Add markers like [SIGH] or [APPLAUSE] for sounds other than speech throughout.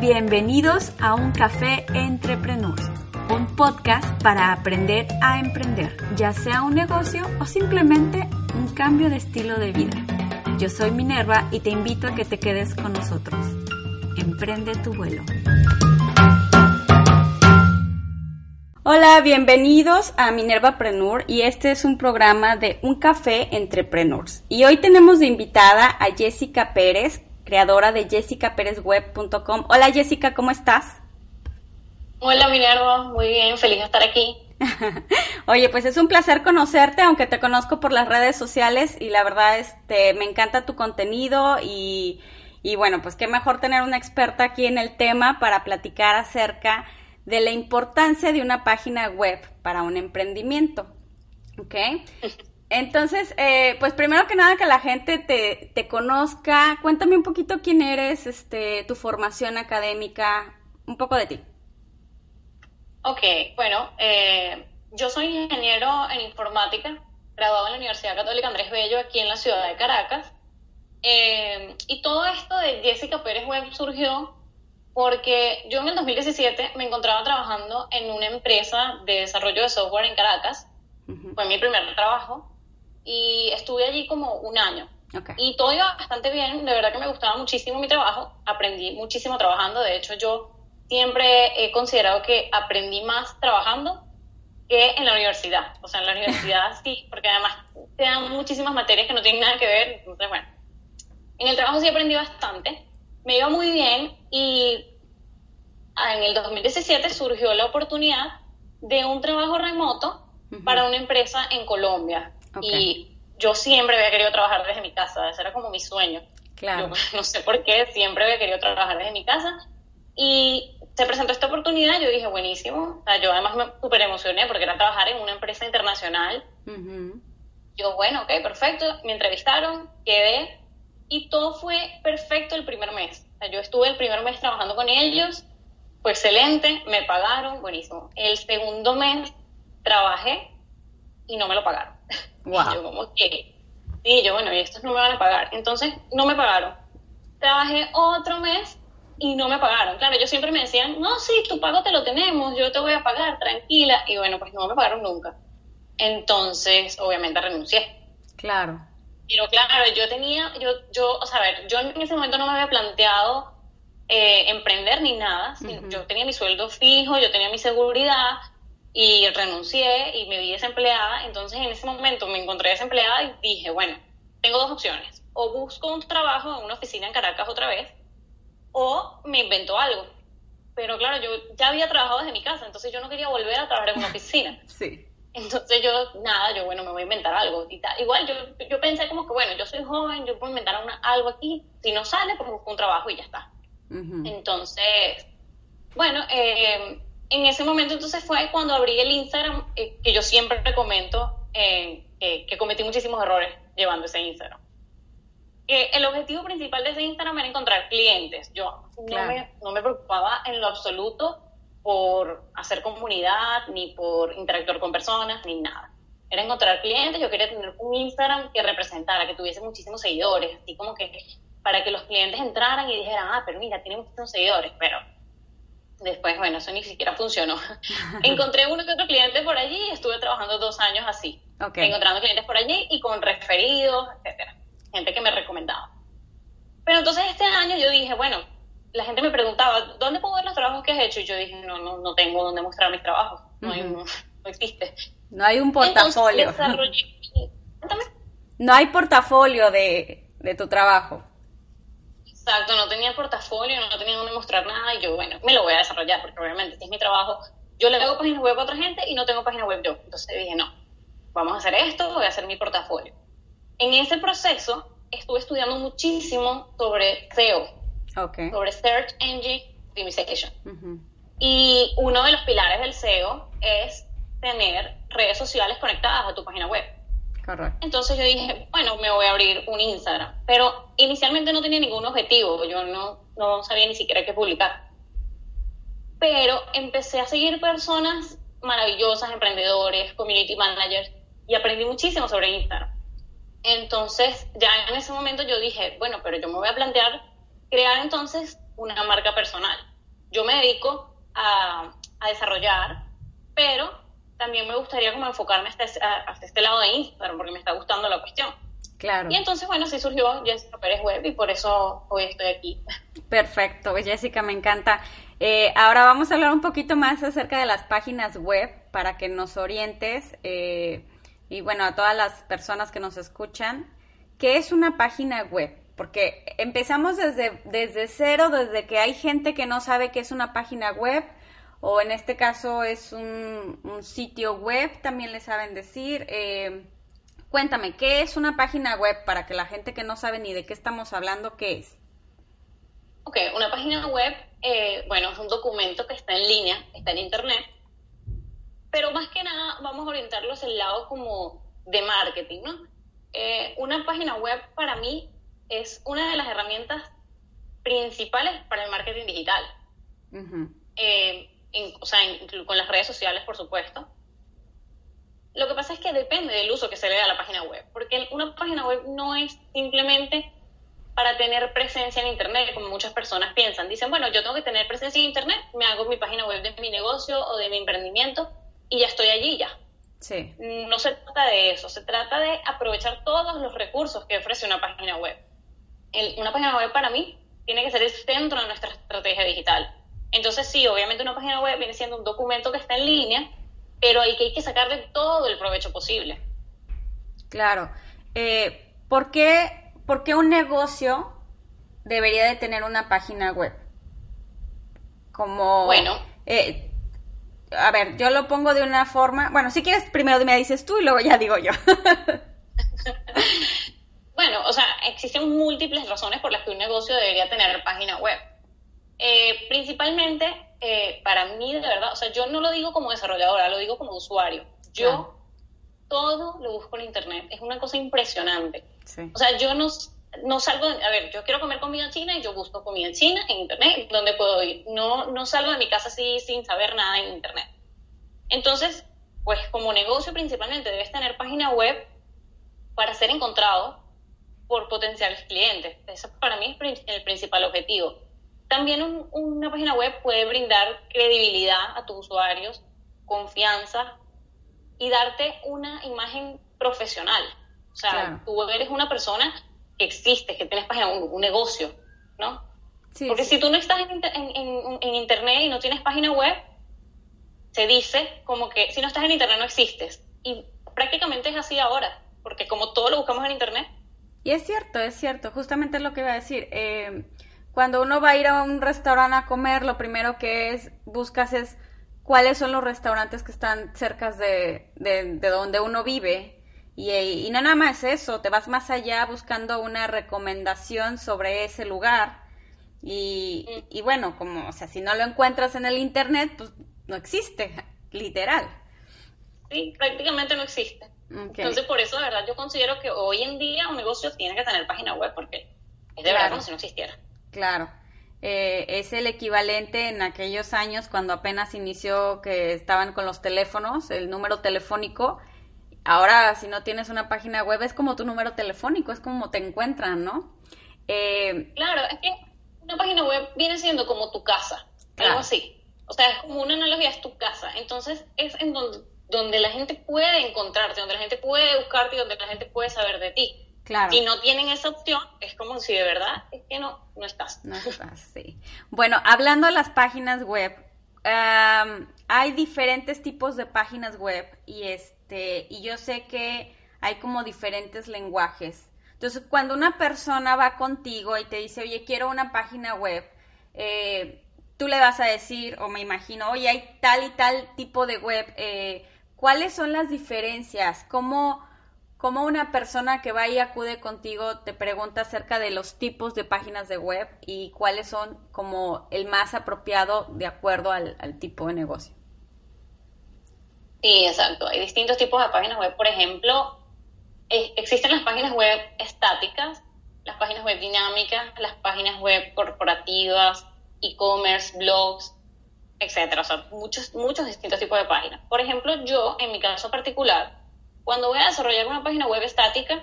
Bienvenidos a Un Café Entrepreneurs, un podcast para aprender a emprender, ya sea un negocio o simplemente un cambio de estilo de vida. Yo soy Minerva y te invito a que te quedes con nosotros. Emprende tu vuelo. Hola, bienvenidos a Minerva Prenur y este es un programa de Un Café Entrepreneurs. Y hoy tenemos de invitada a Jessica Pérez, creadora de jessicaperezweb.com. Hola Jessica, ¿cómo estás? Hola Minerva, muy bien, feliz de estar aquí. [LAUGHS] Oye, pues es un placer conocerte, aunque te conozco por las redes sociales y la verdad este, me encanta tu contenido y, y bueno, pues qué mejor tener una experta aquí en el tema para platicar acerca de la importancia de una página web para un emprendimiento. ¿Ok? [LAUGHS] Entonces, eh, pues primero que nada que la gente te, te, conozca, cuéntame un poquito quién eres, este, tu formación académica, un poco de ti. Ok, bueno, eh, yo soy ingeniero en informática, graduado en la Universidad Católica Andrés Bello, aquí en la ciudad de Caracas. Eh, y todo esto de Jessica Pérez Web surgió porque yo en el 2017 me encontraba trabajando en una empresa de desarrollo de software en Caracas. Fue mi primer trabajo y estuve allí como un año. Okay. Y todo iba bastante bien, de verdad que me gustaba muchísimo mi trabajo, aprendí muchísimo trabajando, de hecho yo siempre he considerado que aprendí más trabajando que en la universidad. O sea, en la universidad [LAUGHS] sí, porque además te dan muchísimas materias que no tienen nada que ver, entonces bueno, en el trabajo sí aprendí bastante, me iba muy bien y en el 2017 surgió la oportunidad de un trabajo remoto uh -huh. para una empresa en Colombia. Okay. Y yo siempre había querido trabajar desde mi casa, ese era como mi sueño. Claro. Yo, [LAUGHS] no sé por qué, siempre había querido trabajar desde mi casa. Y se presentó esta oportunidad, yo dije, buenísimo. O sea, yo además me súper emocioné porque era trabajar en una empresa internacional. Uh -huh. Yo, bueno, ok, perfecto. Me entrevistaron, quedé y todo fue perfecto el primer mes. O sea, yo estuve el primer mes trabajando con ellos, fue excelente, me pagaron, buenísimo. El segundo mes trabajé y no me lo pagaron. Wow. [LAUGHS] Y yo como que, sí, yo bueno, y estos no me van a pagar. Entonces, no me pagaron. Trabajé otro mes y no me pagaron. Claro, ellos siempre me decían, no, sí, tu pago te lo tenemos, yo te voy a pagar, tranquila. Y bueno, pues no me pagaron nunca. Entonces, obviamente renuncié. Claro. Pero claro, yo tenía, yo, yo, o sea, a ver, yo en ese momento no me había planteado eh, emprender ni nada. Uh -huh. Yo tenía mi sueldo fijo, yo tenía mi seguridad y renuncié y me vi desempleada. Entonces, en ese momento me encontré desempleada y dije, bueno, tengo dos opciones. O busco un trabajo en una oficina en Caracas otra vez, o me invento algo. Pero claro, yo ya había trabajado desde mi casa, entonces yo no quería volver a trabajar en una oficina. [LAUGHS] sí. Entonces yo, nada, yo, bueno, me voy a inventar algo. Y tal. Igual yo, yo pensé como que, bueno, yo soy joven, yo puedo inventar una, algo aquí. Si no sale, pues busco un trabajo y ya está. Uh -huh. Entonces, bueno, eh, en ese momento entonces fue cuando abrí el Instagram, eh, que yo siempre comento eh, que cometí muchísimos errores llevando ese Instagram. el objetivo principal de ese Instagram era encontrar clientes. Yo claro. no, me, no me preocupaba en lo absoluto por hacer comunidad, ni por interactuar con personas, ni nada. Era encontrar clientes, yo quería tener un Instagram que representara, que tuviese muchísimos seguidores, así como que para que los clientes entraran y dijeran, ah, pero mira, tiene muchísimos seguidores, pero después, bueno, eso ni siquiera funcionó. [LAUGHS] Encontré uno que otro cliente por allí y estuve trabajando dos años así, okay. encontrando clientes por allí y con referidos, etcétera, gente que me recomendaba. Pero entonces este año yo dije, bueno, la gente me preguntaba, ¿dónde puedo ver los trabajos que has hecho? Y yo dije, no, no, no tengo dónde mostrar mis trabajos, no, uh -huh. hay, no, no, existe. No hay un portafolio. Entonces, desarrollé... no hay portafolio de, de tu trabajo. Exacto, no tenía portafolio, no tenía dónde mostrar nada y yo, bueno, me lo voy a desarrollar porque obviamente este es mi trabajo yo le hago páginas web a otra gente y no tengo página web yo. Entonces dije, no, vamos a hacer esto, voy a hacer mi portafolio. En ese proceso estuve estudiando muchísimo sobre SEO, sobre Search Engine Optimization. Y uno de los pilares del SEO es tener redes sociales conectadas a tu página web. Correcto. Entonces yo dije, bueno, me voy a abrir un Instagram. Pero inicialmente no tenía ningún objetivo, yo no, no sabía ni siquiera qué publicar. Pero empecé a seguir personas maravillosas, emprendedores, community managers, y aprendí muchísimo sobre Instagram. Entonces, ya en ese momento yo dije, bueno, pero yo me voy a plantear crear entonces una marca personal. Yo me dedico a, a desarrollar, pero también me gustaría como enfocarme hasta, hasta, este lado de Instagram, porque me está gustando la cuestión. Claro. Y entonces, bueno, sí surgió Jessica Pérez Web y por eso hoy estoy aquí. Perfecto, Jessica, me encanta. Eh, ahora vamos a hablar un poquito más acerca de las páginas web para que nos orientes eh, y bueno, a todas las personas que nos escuchan, ¿qué es una página web? Porque empezamos desde, desde cero, desde que hay gente que no sabe qué es una página web o en este caso es un, sitio web, también le saben decir. Eh, cuéntame, ¿qué es una página web para que la gente que no sabe ni de qué estamos hablando, qué es? Ok, una página web, eh, bueno, es un documento que está en línea, está en internet, pero más que nada vamos a orientarlos el lado como de marketing, ¿no? Eh, una página web para mí es una de las herramientas principales para el marketing digital o sea, con las redes sociales, por supuesto. Lo que pasa es que depende del uso que se le da a la página web, porque una página web no es simplemente para tener presencia en Internet, como muchas personas piensan. Dicen, bueno, yo tengo que tener presencia en Internet, me hago mi página web de mi negocio o de mi emprendimiento y ya estoy allí ya. Sí. No se trata de eso, se trata de aprovechar todos los recursos que ofrece una página web. una página web para mí tiene que ser el centro de nuestra estrategia digital. Entonces sí, obviamente una página web viene siendo un documento que está en línea, pero hay que, hay que sacarle todo el provecho posible. Claro. Eh, ¿por, qué, ¿Por qué un negocio debería de tener una página web? Como... Bueno. Eh, a ver, yo lo pongo de una forma... Bueno, si quieres, primero me dices tú y luego ya digo yo. [LAUGHS] bueno, o sea, existen múltiples razones por las que un negocio debería tener página web. Eh, principalmente, eh, para mí, de verdad, o sea, yo no lo digo como desarrolladora, lo digo como usuario. Yo todo lo busco en Internet. Es una cosa impresionante. O sea, yo no, no salgo, a ver, yo quiero comer comida china y yo busco comida china en Internet, donde puedo ir. No, no salgo de mi casa así sin saber nada en Internet. Entonces, pues como negocio principalmente debes tener página web para ser encontrado por potenciales clientes. Eso para mí es el principal objetivo. También una página web puede brindar credibilidad a tus usuarios, confianza y darte una imagen profesional. O sea, tú eres una persona que existe, que tienes página, un, un negocio, ¿no? Porque si tú no estás en, en, Internet y no tienes página web, se dice como que si no estás en Internet no existes. Y prácticamente es así ahora, porque como todo lo buscamos en Internet. Y es cierto, es cierto, justamente es lo que iba a decir. Eh, cuando uno va a ir a un restaurante a comer, lo primero que es buscas es cuáles son los restaurantes que están cerca de, donde uno vive. Y, no nada más eso, te vas más allá buscando una recomendación sobre ese lugar. Y, y, bueno, como, o sea, si no lo encuentras en el internet, pues no existe, literal. Sí, prácticamente no existe. Entonces, por eso, de verdad, yo considero que hoy en día un negocio tiene que tener página web, porque es de verdad como si no existiera. Claro. Eh, es el equivalente en aquellos años cuando apenas inició que estaban con los teléfonos, el número telefónico. Ahora, si no tienes una página web, es como tu número telefónico, es como te encuentran, ¿no? Eh, claro, es que una página web viene siendo como tu casa, algo así. O sea, es como una analogía, es tu casa. Entonces, es en donde, donde la gente puede encontrarte, donde la gente puede buscarte y donde la gente puede saber de ti. Si no tienen esa opción, es como si de verdad es que no, no estás. No estás, sí. Bueno, hablando de las páginas web, hay diferentes tipos de páginas web y este, y yo sé que hay como diferentes lenguajes. Entonces, cuando una persona va contigo y te dice, oye, quiero una página web, eh, tú le vas a decir, o me imagino, oye, hay tal y tal tipo de web, eh, ¿cuáles son las diferencias? ¿Cómo, ¿Cómo una persona que va y acude contigo te pregunta acerca de los tipos de páginas de web y cuáles son como el más apropiado de acuerdo al, tipo de negocio? Sí, exacto. Hay distintos tipos de páginas web. Por ejemplo, existen las páginas web estáticas, las páginas web dinámicas, las páginas web corporativas, e-commerce, blogs, etcétera. O sea, muchos, muchos distintos tipos de páginas. Por ejemplo, yo, en mi caso particular, cuando voy a desarrollar una página web estática,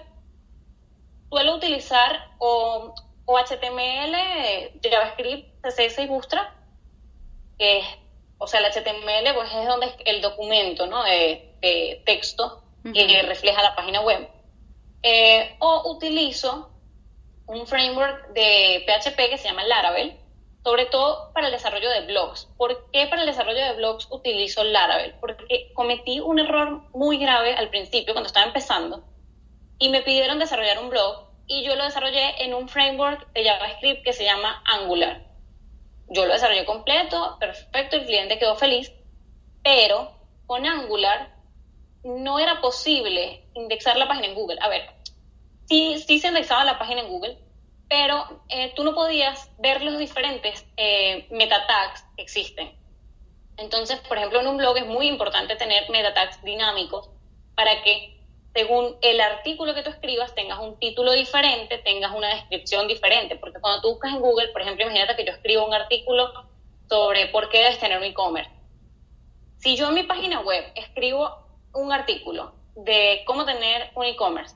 suelo utilizar o, HTML, JavaScript, CSS y Bootstrap, que o sea, el HTML pues es donde es el documento ¿no? de, texto que refleja la página web. Eh, o utilizo un framework de PHP que se llama Laravel, sobre todo para el desarrollo de blogs. ¿Por qué para el desarrollo de blogs utilizo Laravel? Porque cometí un error muy grave al principio, cuando estaba empezando, y me pidieron desarrollar un blog, y yo lo desarrollé en un framework de JavaScript que se llama Angular. Yo lo desarrollé completo, perfecto, el cliente quedó feliz, pero con Angular no era posible indexar la página en Google. A ver, sí, sí se indexaba la página en Google, pero eh, tú no podías ver los diferentes eh, meta tags que existen. Entonces, por ejemplo, en un blog es muy importante tener meta tags dinámicos para que según el artículo que tú escribas tengas un título diferente, tengas una descripción diferente, porque cuando tú buscas en Google, por ejemplo, imagínate que yo escribo un artículo sobre por qué debes tener un e-commerce. Si yo en mi página web escribo un artículo de cómo tener un e-commerce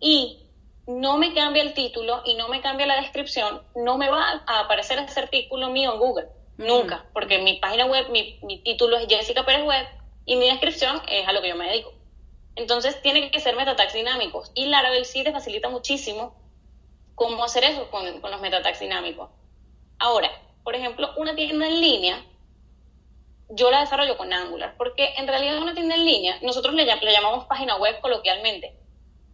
y no me cambia el título y no me cambia la descripción, no me va a aparecer ese artículo mío en Google. Nunca, porque mi página web, mi, título es Jessica Pérez Web y mi descripción es a lo que yo me dedico. Entonces tiene que ser metatags dinámicos y Laravel sí te facilita muchísimo cómo hacer eso con, con los metatags dinámicos. Ahora, por ejemplo, una tienda en línea, yo la desarrollo con Angular, porque en realidad una tienda en línea, nosotros le, le llamamos página web coloquialmente,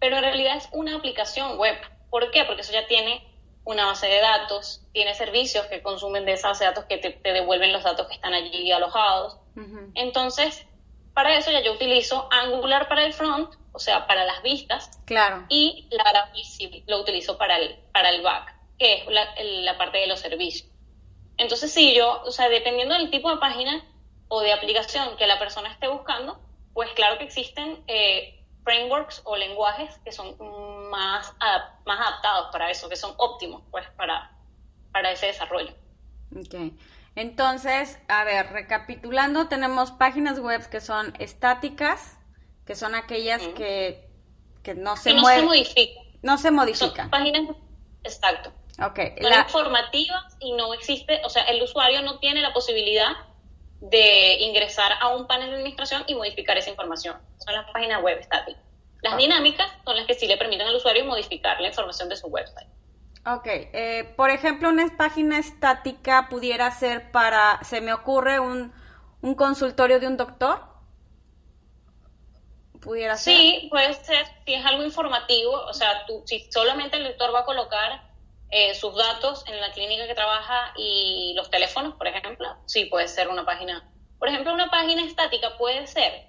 pero en realidad es una aplicación web. ¿Por qué? Porque eso ya tiene una base de datos, tiene servicios que consumen de esa base de datos que te, devuelven los datos que están allí alojados. Entonces, para eso ya yo utilizo Angular para el front, o sea, para las vistas. Claro. Y Laravel lo utilizo para el, para el back, que es la, la parte de los servicios. Entonces, sí, yo, o sea, dependiendo del tipo de página o de aplicación que la persona esté buscando, pues claro que existen eh, frameworks o lenguajes que son más, más adaptados para eso, que son óptimos pues para, para ese desarrollo. Ok. Entonces, a ver, recapitulando, tenemos páginas web que son estáticas, que son aquellas que, que no se mueven. No se modifican. No se modifican. páginas, exacto. Ok. Son informativas y no existe, o sea, el usuario no tiene la posibilidad de ingresar a un panel de administración y modificar esa información. Son las páginas web estáticas. Las ah. dinámicas son las que sí le permiten al usuario modificar la información de su website. Ok, eh, por ejemplo, una página estática pudiera ser para, se me ocurre un, un consultorio de un doctor. Pudiera ser. Sí, puede ser, si es algo informativo, o sea, tú, si solamente el doctor va a colocar eh, sus datos en la clínica que trabaja y los teléfonos, por ejemplo, sí puede ser una página. Por ejemplo, una página estática puede ser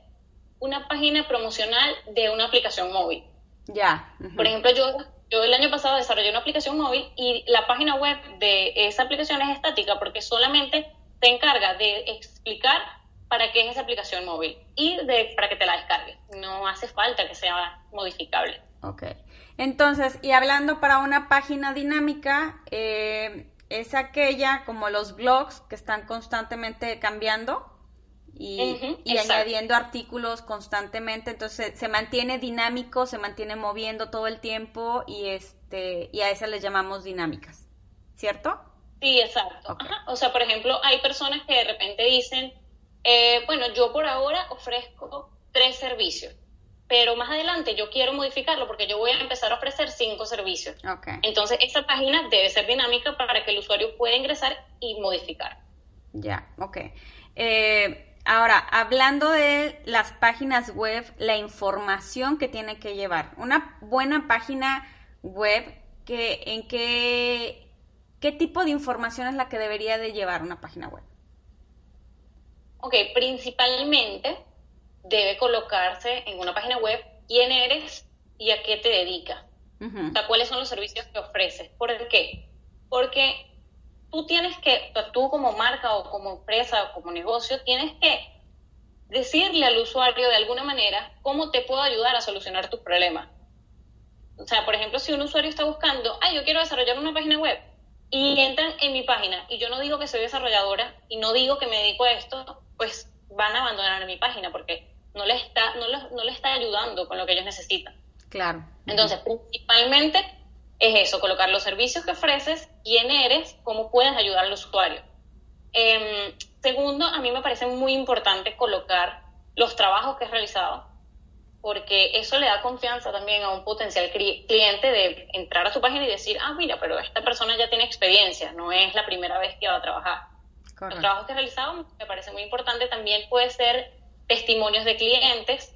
una página promocional de una aplicación móvil. Ya. Por ejemplo, yo, yo el año pasado desarrollé una aplicación móvil y la página web de esa aplicación es estática porque solamente se encarga de explicar para qué es esa aplicación móvil y de, para que te la descargues. No hace falta que sea modificable. Ok. Entonces, y hablando para una página dinámica, eh, es aquella como los blogs que están constantemente cambiando y, añadiendo artículos constantemente, entonces se mantiene dinámico, se mantiene moviendo todo el tiempo y este y a esas les llamamos dinámicas, ¿cierto? Sí, exacto. O sea, por ejemplo, hay personas que de repente dicen, eh, bueno, yo por ahora ofrezco tres servicios pero más adelante yo quiero modificarlo porque yo voy a empezar a ofrecer cinco servicios. Entonces, esa página debe ser dinámica para que el usuario pueda ingresar y modificar. Ya, ok. Eh, ahora, hablando de las páginas web, la información que tiene que llevar. Una buena página web, que, ¿en qué ¿qué tipo de información es la que debería de llevar una página web? Ok, principalmente debe colocarse en una página web quién eres y a qué te dedicas. O sea, cuáles son los servicios que ofreces. ¿Por qué? Porque tú tienes que, tú como marca o como empresa o como negocio, tienes que decirle al usuario de alguna manera cómo te puedo ayudar a solucionar tus problemas. O sea, por ejemplo, si un usuario está buscando, ay, yo quiero desarrollar una página web, y entran en mi página, y yo no digo que soy desarrolladora, y no digo que me dedico a esto, pues van a abandonar mi página, porque no les está, no no les está ayudando con lo que ellos necesitan. Claro. Entonces, principalmente es eso, colocar los servicios que ofreces, quién eres, cómo puedes ayudar al usuario. Em, segundo, a mí me parece muy importante colocar los trabajos que has realizado, porque eso le da confianza también a un potencial cliente de entrar a su página y decir, ah, mira, pero esta persona ya tiene experiencia, no es la primera vez que va a trabajar. Los trabajos que has realizado me parece muy importante. También puede ser testimonios de clientes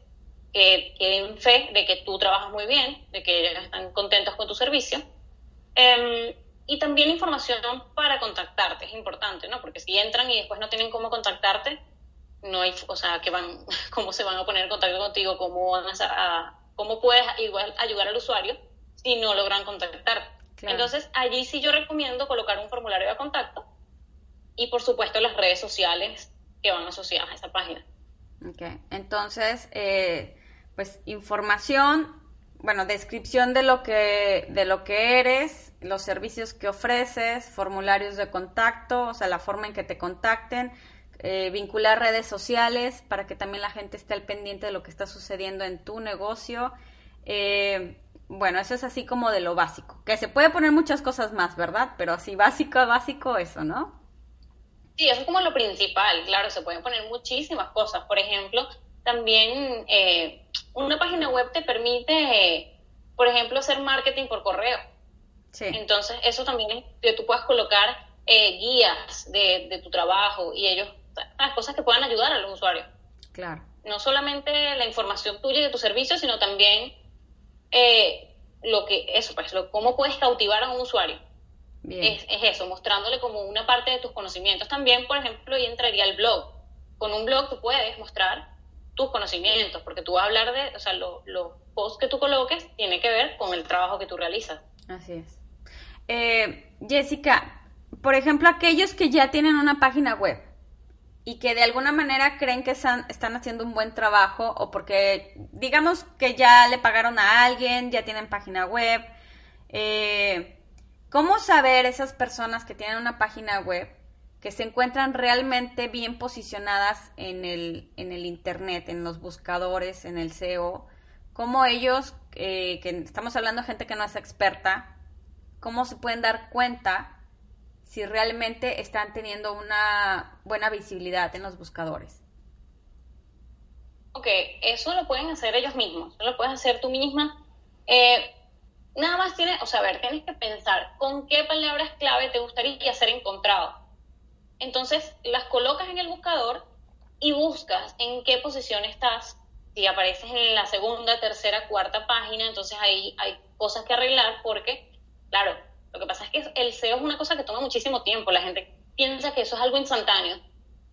que, den fe de que tú trabajas muy bien, de que ellos están contentos con tu servicio. Em, y también información para contactarte, es importante, ¿no? Porque si entran y después no tienen cómo contactarte, no hay, o sea, que van, [LAUGHS] cómo se van a poner en contacto contigo, cómo, van a, cómo puedes igual ayudar al usuario si no logran contactar. Entonces, allí sí yo recomiendo colocar un formulario de contacto y, por supuesto, las redes sociales que van asociadas a esa página. Ok, entonces, eh, pues información, bueno, descripción de lo que, de lo que eres, los servicios que ofreces, formularios de contacto, o sea, la forma en que te contacten, eh, vincular redes sociales para que también la gente esté al pendiente de lo que está sucediendo en tu negocio. Eh, bueno, eso es así como de lo básico, que se puede poner muchas cosas más, ¿verdad? Pero así básico, básico, eso, ¿no? Sí, eso es como lo principal, claro, se pueden poner muchísimas cosas. Por ejemplo, también eh, una página web te permite, por ejemplo, hacer marketing por correo. Sí. Entonces, eso también es que tú puedas colocar eh, guías de, tu trabajo y ellos, las cosas que puedan ayudar a los usuarios. Claro. No solamente la información tuya y de tu servicio, sino también eh, lo que, eso, pues, lo, cómo puedes cautivar a un usuario. Es, es, eso, mostrándole como una parte de tus conocimientos. También, por ejemplo, ahí entraría el blog. Con un blog tú puedes mostrar tus conocimientos, porque tú vas a hablar de, o sea, los posts que tú coloques tiene que ver con el trabajo que tú realizas. Así es. Eh, Jessica, por ejemplo, aquellos que ya tienen una página web y que de alguna manera creen que están, están haciendo un buen trabajo o porque digamos que ya le pagaron a alguien, ya tienen página web, eh, ¿cómo saber esas personas que tienen una página web que se encuentran realmente bien posicionadas en el, en el Internet, en los buscadores, en el SEO, cómo ellos, eh, que estamos hablando de gente que no es experta, cómo se pueden dar cuenta si realmente están teniendo una buena visibilidad en los buscadores. Ok, eso lo pueden hacer ellos mismos, lo puedes hacer tú misma. Eh, nada más tienes, o sea, a ver, tienes que pensar con qué palabras clave te gustaría ser encontrado. Entonces las colocas en el buscador y buscas en qué posición estás. Si apareces en la segunda, tercera, cuarta página, entonces ahí hay cosas que arreglar porque, claro, lo que pasa es que el SEO es una cosa que toma muchísimo tiempo. La gente piensa que eso es algo instantáneo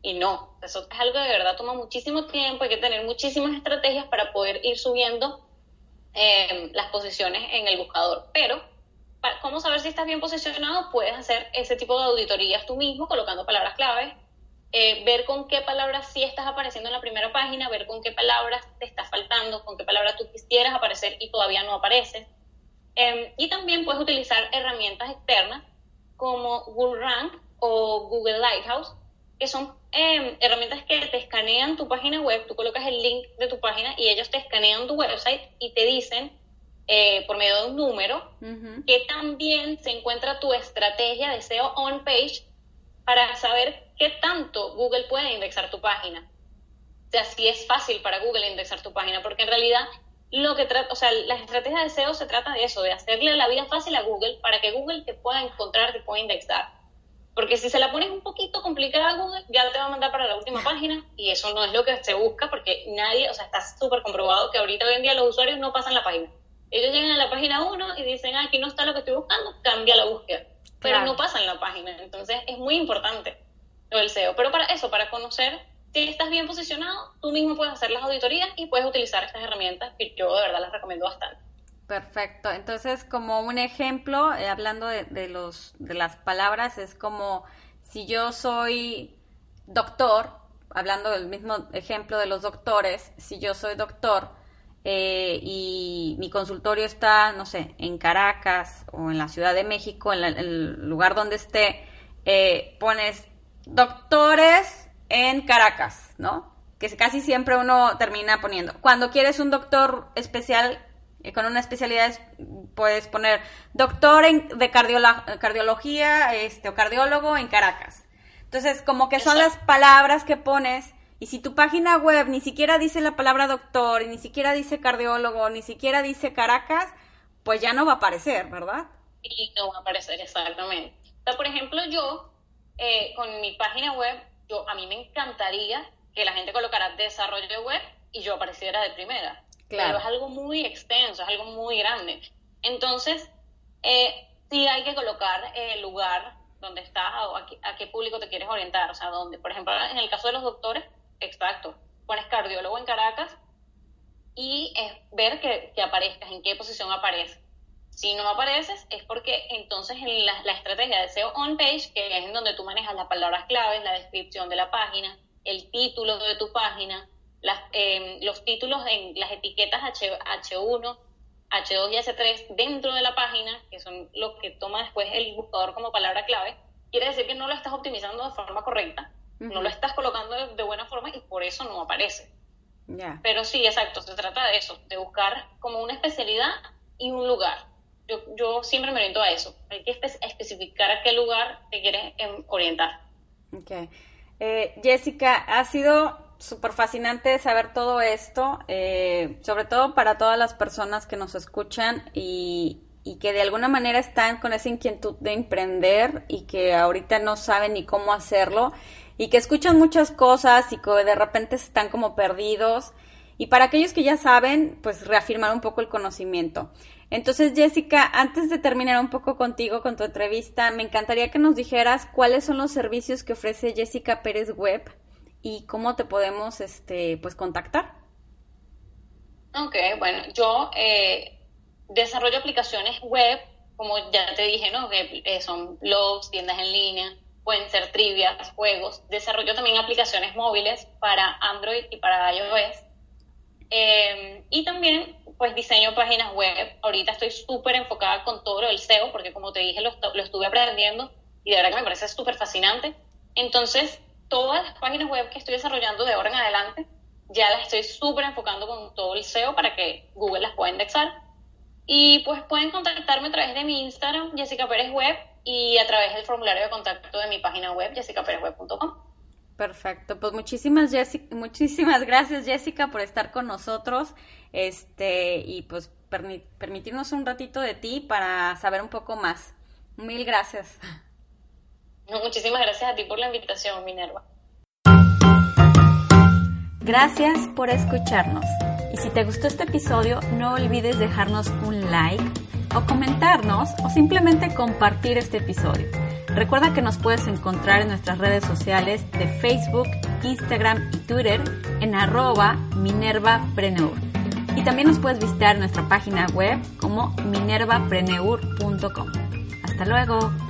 y no, eso es algo de verdad toma muchísimo tiempo. Hay que tener muchísimas estrategias para poder ir subiendo eh, las posiciones en el buscador. Pero ¿Cómo saber si estás bien posicionado? Puedes hacer ese tipo de auditorías tú mismo, colocando palabras clave, eh, ver con qué palabras sí estás apareciendo en la primera página, ver con qué palabras te está faltando, con qué palabras tú quisieras aparecer y todavía no aparece. Em, y también puedes utilizar herramientas externas como Google Rank o Google Lighthouse, que son em, herramientas que te escanean tu página web, tú colocas el link de tu página y ellos te escanean tu website y te dicen eh, por medio de un número, que también se encuentra tu estrategia de SEO on page para saber qué tanto Google puede indexar tu página. O sea, si es fácil para Google indexar tu página, porque en realidad lo que trata, o sea, la estrategia de SEO se trata de eso, de hacerle la vida fácil a Google para que Google te pueda encontrar, te pueda indexar. Porque si se la pones un poquito complicada a Google, ya te va a mandar para la última página y eso no es lo que se busca porque nadie, o sea, está súper comprobado que ahorita hoy en día los usuarios no pasan la página. Ellos llegan a la página 1 y dicen, ah, aquí no está lo que estoy buscando, cambia la búsqueda. pero no pasa en la página. Entonces es muy importante lo del SEO. Pero para eso, para conocer si estás bien posicionado, tú mismo puedes hacer las auditorías y puedes utilizar estas herramientas que yo de verdad las recomiendo bastante. Perfecto. Entonces, como un ejemplo, eh, hablando de, los, de las palabras, es como si yo soy doctor, hablando del mismo ejemplo de los doctores, si yo soy doctor eh, y mi consultorio está, no sé, en Caracas o en la Ciudad de México, en, el lugar donde esté, eh, pones doctores en Caracas, ¿no? Que casi siempre uno termina poniendo. Cuando quieres un doctor especial con una especialidad puedes poner doctor en, de cardiología este, o cardiólogo en Caracas. Entonces, como que son las palabras que pones y si tu página web ni siquiera dice la palabra doctor, ni siquiera dice cardiólogo, ni siquiera dice Caracas, pues ya no va a aparecer, ¿verdad? Y no va a aparecer, exactamente. O sea, por ejemplo, yo, eh, con mi página web, yo a mí me encantaría que la gente colocara desarrollo web y yo apareciera de primera. Claro. Pero es algo muy extenso, es algo muy grande. Entonces, eh, sí hay que colocar el lugar donde estás o a, qué público te quieres orientar. O sea, donde, por ejemplo, en el caso de los doctores, exacto, pones cardiólogo en Caracas y es ver que, que aparezcas, en qué posición apareces. Si no apareces es porque entonces en la, la, estrategia de SEO on page, que es en donde tú manejas las palabras claves, la descripción de la página, el título de tu página, las, em, los títulos en las etiquetas H, H1, H2 y H3 dentro de la página, que son los que toma después el buscador como palabra clave, quiere decir que no lo estás optimizando de forma correcta, no lo estás colocando de, buena forma y por eso no aparece. Pero sí, exacto, se trata de eso, de buscar como una especialidad y un lugar. Yo, yo siempre me oriento a eso, hay que especificar a qué lugar te quieres em, orientar. Okay. Eh, Jessica, ha sido súper fascinante saber todo esto, eh, sobre todo para todas las personas que nos escuchan y, que de alguna manera están con esa inquietud de emprender y que ahorita no saben ni cómo hacerlo y que escuchan muchas cosas y que de repente están como perdidos. Y para aquellos que ya saben, pues reafirmar un poco el conocimiento. Entonces, Jessica, antes de terminar un poco contigo con tu entrevista, me encantaría que nos dijeras cuáles son los servicios que ofrece Jessica Pérez Web y cómo te podemos este, pues, contactar. Ok, bueno, yo eh, desarrollo aplicaciones web, como ya te dije, ¿no? Que eh, son blogs, tiendas en línea, pueden ser trivias, juegos. Desarrollo también aplicaciones móviles para Android y para iOS. Em, y también, pues, diseño páginas web. Ahorita estoy súper enfocada con todo lo del SEO, porque como te dije, lo, lo estuve aprendiendo y de verdad que me parece súper fascinante. Entonces, todas las páginas web que estoy desarrollando de ahora en adelante, ya las estoy súper enfocando con todo el SEO para que Google las pueda indexar. Y pues pueden contactarme a través de mi Instagram, Jessica Pérez Web, y a través del formulario de contacto de mi página web, jessicaperezweb.com. Perfecto, pues muchísimas, Jessica, muchísimas gracias Jessica por estar con nosotros este y pues permitirnos un ratito de ti para saber un poco más. Mil gracias muchísimas gracias a ti por la invitación, Minerva. Gracias por escucharnos. Y si te gustó este episodio, no olvides dejarnos un like o comentarnos o simplemente compartir este episodio. Recuerda que nos puedes encontrar en nuestras redes sociales de Facebook, Instagram y Twitter en arroba minervapreneur. Y también nos puedes visitar en nuestra página web como minervapreneur.com. Hasta luego.